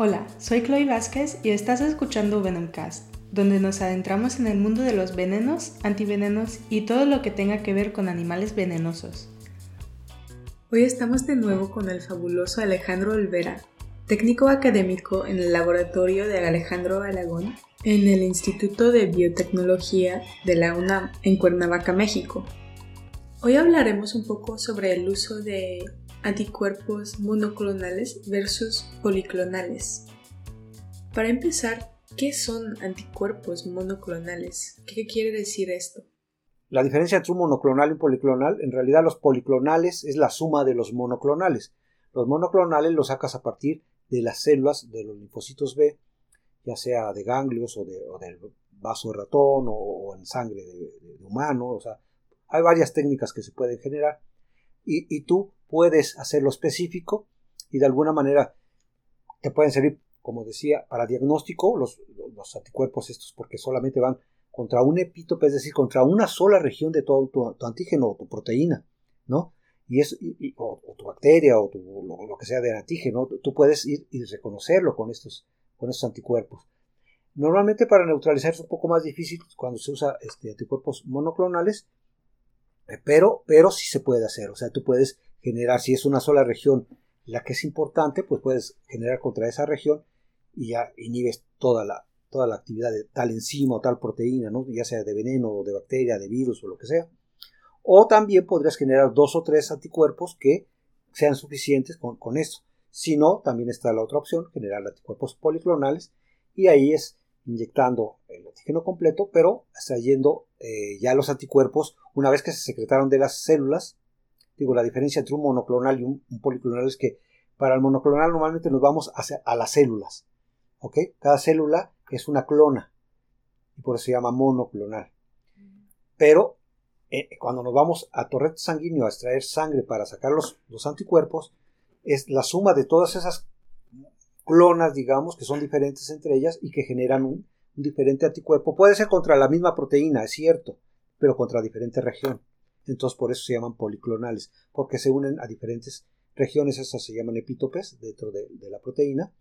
Hola, soy Chloe Vázquez y estás escuchando Venomcast, donde nos adentramos en el mundo de los venenos, antivenenos y todo lo que tenga que ver con animales venenosos. Hoy estamos de nuevo con el fabuloso Alejandro Olvera, técnico académico en el laboratorio de Alejandro Aragón en el Instituto de Biotecnología de la UNAM en Cuernavaca, México. Hoy hablaremos un poco sobre el uso de anticuerpos monoclonales versus policlonales. Para empezar, ¿qué son anticuerpos monoclonales? ¿Qué quiere decir esto? La diferencia entre un monoclonal y un policlonal, en realidad los policlonales es la suma de los monoclonales. Los monoclonales los sacas a partir de las células de los linfocitos B, ya sea de ganglios o, de, del vaso de ratón o, en sangre de, humano. O sea, hay varias técnicas que se pueden generar y, tú puedes hacerlo específico y de alguna manera te pueden servir, como decía, para diagnóstico los, anticuerpos estos porque solamente van contra un epítope, es decir, contra una sola región de todo tu, antígeno o tu proteína, ¿no? y es o, tu bacteria o lo, que sea de antígeno, tú puedes ir y reconocerlo con estos, con estos anticuerpos. Normalmente para neutralizar es un poco más difícil cuando se usa este, anticuerpos monoclonales, eh, pero, pero sí se puede hacer. O sea, tú puedes generar, si es una sola región la que es importante, pues puedes generar contra esa región y ya inhibes toda la, toda la actividad de tal enzima o tal proteína, ¿no? ya sea de veneno o de bacteria, de virus o lo que sea. O también podrías generar dos o tres anticuerpos que sean suficientes con, con. Si no, también está la otra opción, generar anticuerpos policlonales, y ahí es inyectando el antígeno completo, pero extrayendo eh, ya los anticuerpos una vez que se secretaron de las células. Digo, la diferencia entre un monoclonal y un, policlonal es que para el monoclonal normalmente nos vamos hacia, a las células. ¿ok? Cada célula es una clona y por eso se llama monoclonal. Pero eh, cuando nos vamos a torrente sanguíneo a extraer sangre para sacar los, anticuerpos, es la suma de todas esas clonas, digamos, que son diferentes entre ellas y que generan un, diferente anticuerpo. Puede ser contra la misma proteína, es cierto, pero contra diferente región. Entonces por eso se llaman policlonales, porque se unen a diferentes regiones, esas se llaman epítopes dentro de, de la proteína,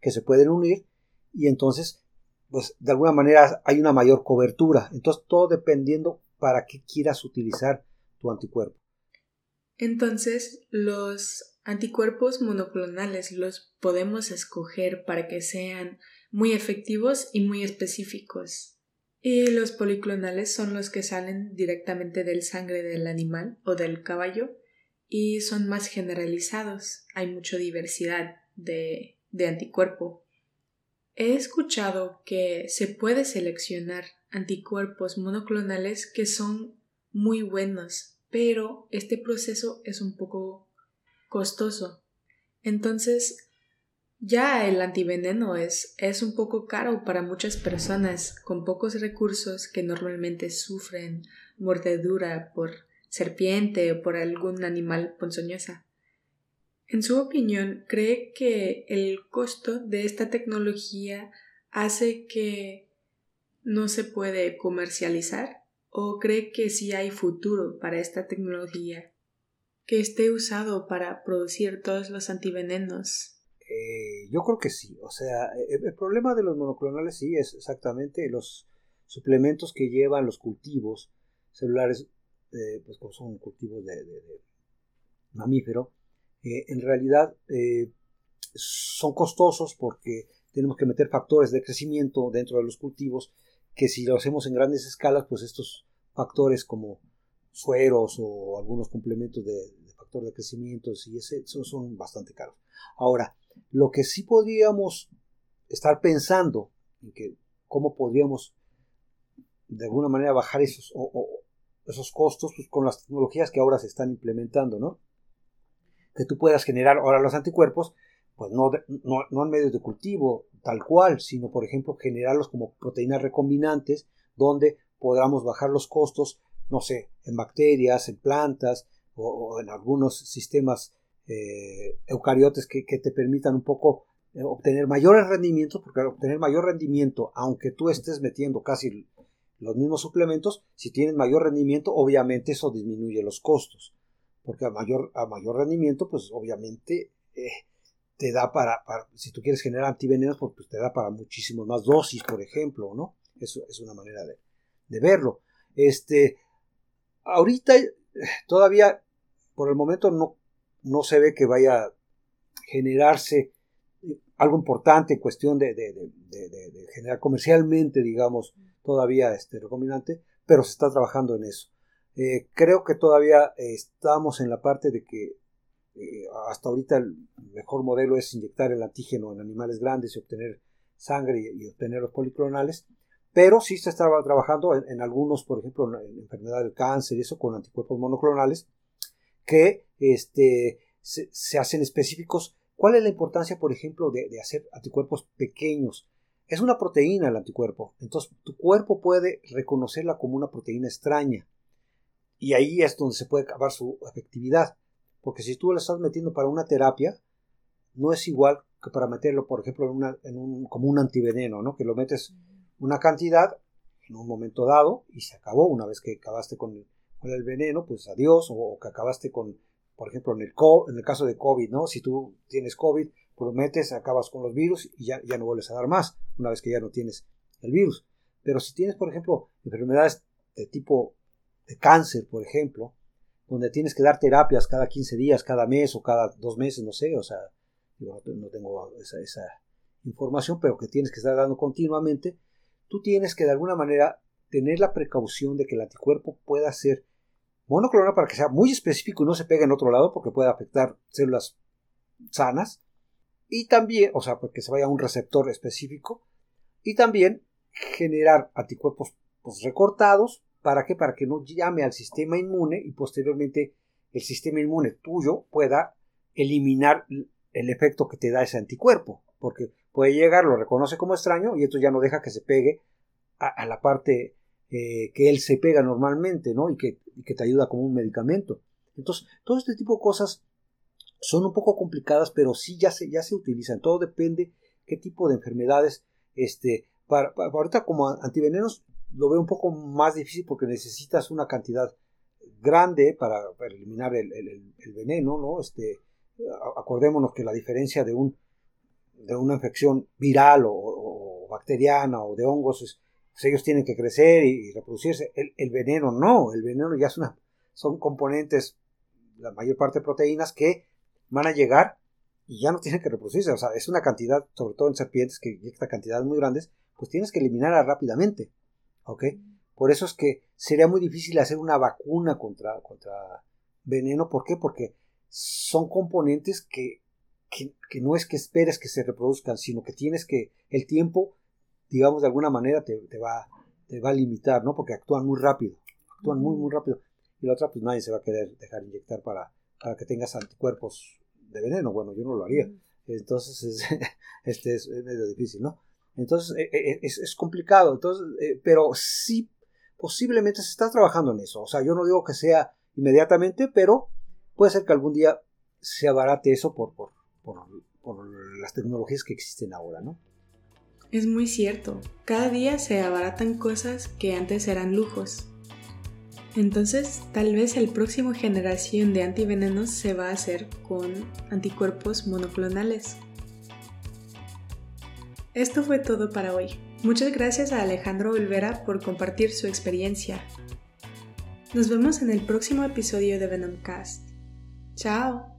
que se pueden unir y entonces, pues de alguna manera hay una mayor cobertura. Entonces todo dependiendo para qué quieras utilizar tu anticuerpo. Entonces, los anticuerpos monoclonales los podemos escoger para que sean muy efectivos y muy específicos. Y los policlonales son los que salen directamente del sangre del animal o del caballo y son más generalizados. Hay mucha diversidad de, de anticuerpo. He escuchado que se puede seleccionar anticuerpos monoclonales que son muy buenos, pero este proceso es un poco costoso. Entonces, ya el antiveneno es, es un poco caro para muchas personas con pocos recursos que normalmente sufren mordedura por serpiente o por algún animal ponzoñosa. En su opinión, ¿cree que el costo de esta tecnología hace que no se puede comercializar? ¿O cree que sí hay futuro para esta tecnología que esté usado para producir todos los antivenenos? Eh, yo creo que sí. O sea, el, problema de los monoclonales sí es exactamente los suplementos que llevan los cultivos celulares, eh, pues como son cultivos de, mamífero, eh, en realidad son costosos porque tenemos que meter factores de crecimiento dentro de los cultivos que si lo hacemos en grandes escalas, pues estos factores como sueros o algunos complementos de, factor de crecimiento y ese, son, bastante caros. Ahora, lo que sí podríamos estar pensando en que cómo podríamos de alguna manera bajar esos, esos costos pues, con las tecnologías que ahora se están implementando, ¿no? Que tú puedas generar ahora los anticuerpos, pues no, no, no en medios de cultivo, tal cual, sino por ejemplo generarlos como proteínas recombinantes donde podamos bajar los costos, no sé, en bacterias, en plantas o, en algunos sistemas eh, eucariotes que, te permitan un poco eh, obtener mayores rendimientos, porque obtener mayor rendimiento, aunque tú estés metiendo casi los mismos suplementos, si tienen mayor rendimiento, obviamente eso disminuye los costos, porque a mayor, a mayor rendimiento, pues obviamente eh, te da para, si tú quieres generar antivenenos, pues, pues te da para muchísimas más dosis, por ejemplo, ¿no? Eso es una manera de, de verlo. Este, ahorita eh, todavía, por el momento, no, no se ve que vaya a generarse algo importante en cuestión de, generar comercialmente, digamos, todavía este recombinante, pero se está trabajando en eso. Eh, creo que todavía estamos en la parte de que eh, hasta ahorita el mejor modelo es inyectar el antígeno en animales grandes y obtener sangre y, obtener los policlonales, pero sí se estaba trabajando en, algunos, por ejemplo, en, enfermedad del cáncer y eso con anticuerpos monoclonales que este, se hacen específicos ¿Cuál es la importancia, por ejemplo, de, hacer anticuerpos pequeños? Es una proteína el anticuerpo, entonces tu cuerpo puede reconocerla como una proteína extraña. Y ahí es donde se puede acabar su efectividad. Porque si tú la estás metiendo para una terapia, no es igual que para meterlo, por ejemplo, en, un, como un antiveneno, ¿no? Que lo metes una cantidad en un momento dado y se acabó. Una vez que acabaste con el, veneno, pues adiós, o que acabaste con, por ejemplo, en el, en el caso de COVID, ¿no? Si tú tienes COVID, prometes, acabas con los virus y ya, ya no vuelves a dar más, una vez que ya no tienes el virus. Pero si tienes, por ejemplo, enfermedades de tipo de cáncer, por ejemplo, donde tienes que dar terapias cada 15 días, cada mes o cada dos meses, no sé, o sea, yo no tengo esa, esa información, pero que tienes que estar dando continuamente, tú tienes que de alguna manera tener la precaución de que el anticuerpo pueda ser monoclonal para que sea muy específico y no se pegue en otro lado porque puede afectar células sanas. Y también, o sea, porque se vaya a un receptor específico. Y también generar anticuerpos pues, recortados. ¿Para qué? Para que no llame al sistema inmune y posteriormente el sistema inmune tuyo pueda eliminar el efecto que te da ese anticuerpo. Porque puede llegar, lo reconoce como extraño y esto ya no deja que se pegue a la parte eh, que él se pega normalmente, ¿no? Y que, que, te ayuda como un medicamento. Entonces, todo este tipo de cosas son un poco complicadas, pero sí ya se, ya se utilizan. Todo depende qué tipo de enfermedades. Este, para, ahorita como antivenenos lo veo un poco más difícil porque necesitas una cantidad grande para, eliminar el, veneno, ¿no? Este, acordémonos que la diferencia de un de una infección viral o, bacteriana o de hongos es, pues ellos tienen que crecer y, reproducirse. El, veneno no, el veneno ya es una, son componentes, la mayor parte de proteínas que van a llegar y ya no tienen que reproducirse. O sea, es una cantidad, sobre todo en serpientes, que esta cantidades muy grandes, pues tienes que eliminarla rápidamente. ¿Ok? Por eso es que sería muy difícil hacer una vacuna contra, contra veneno. ¿Por qué? Porque son componentes que, que, que, no es que esperes que se reproduzcan, sino que tienes que el tiempo digamos, de alguna manera te, va, te va a limitar, ¿no? Porque actúan muy rápido, actúan muy, muy rápido. Y la otra, pues nadie se va a querer dejar inyectar para, para que tengas anticuerpos de veneno. Bueno, yo no lo haría. Entonces, es, este es, medio difícil, ¿no? Entonces, e, e, es, es complicado. Entonces, eh, pero sí, posiblemente se está trabajando en eso. O sea, yo no digo que sea inmediatamente, pero puede ser que algún día se abarate eso por, por, por, las tecnologías que existen ahora, ¿no? Es muy cierto, cada día se abaratan cosas que antes eran lujos. Entonces, tal vez el próximo generación de antivenenos se va a hacer con anticuerpos monoclonales. Esto fue todo para hoy. Muchas gracias a Alejandro Olvera por compartir su experiencia. Nos vemos en el próximo episodio de Venomcast. Ciao!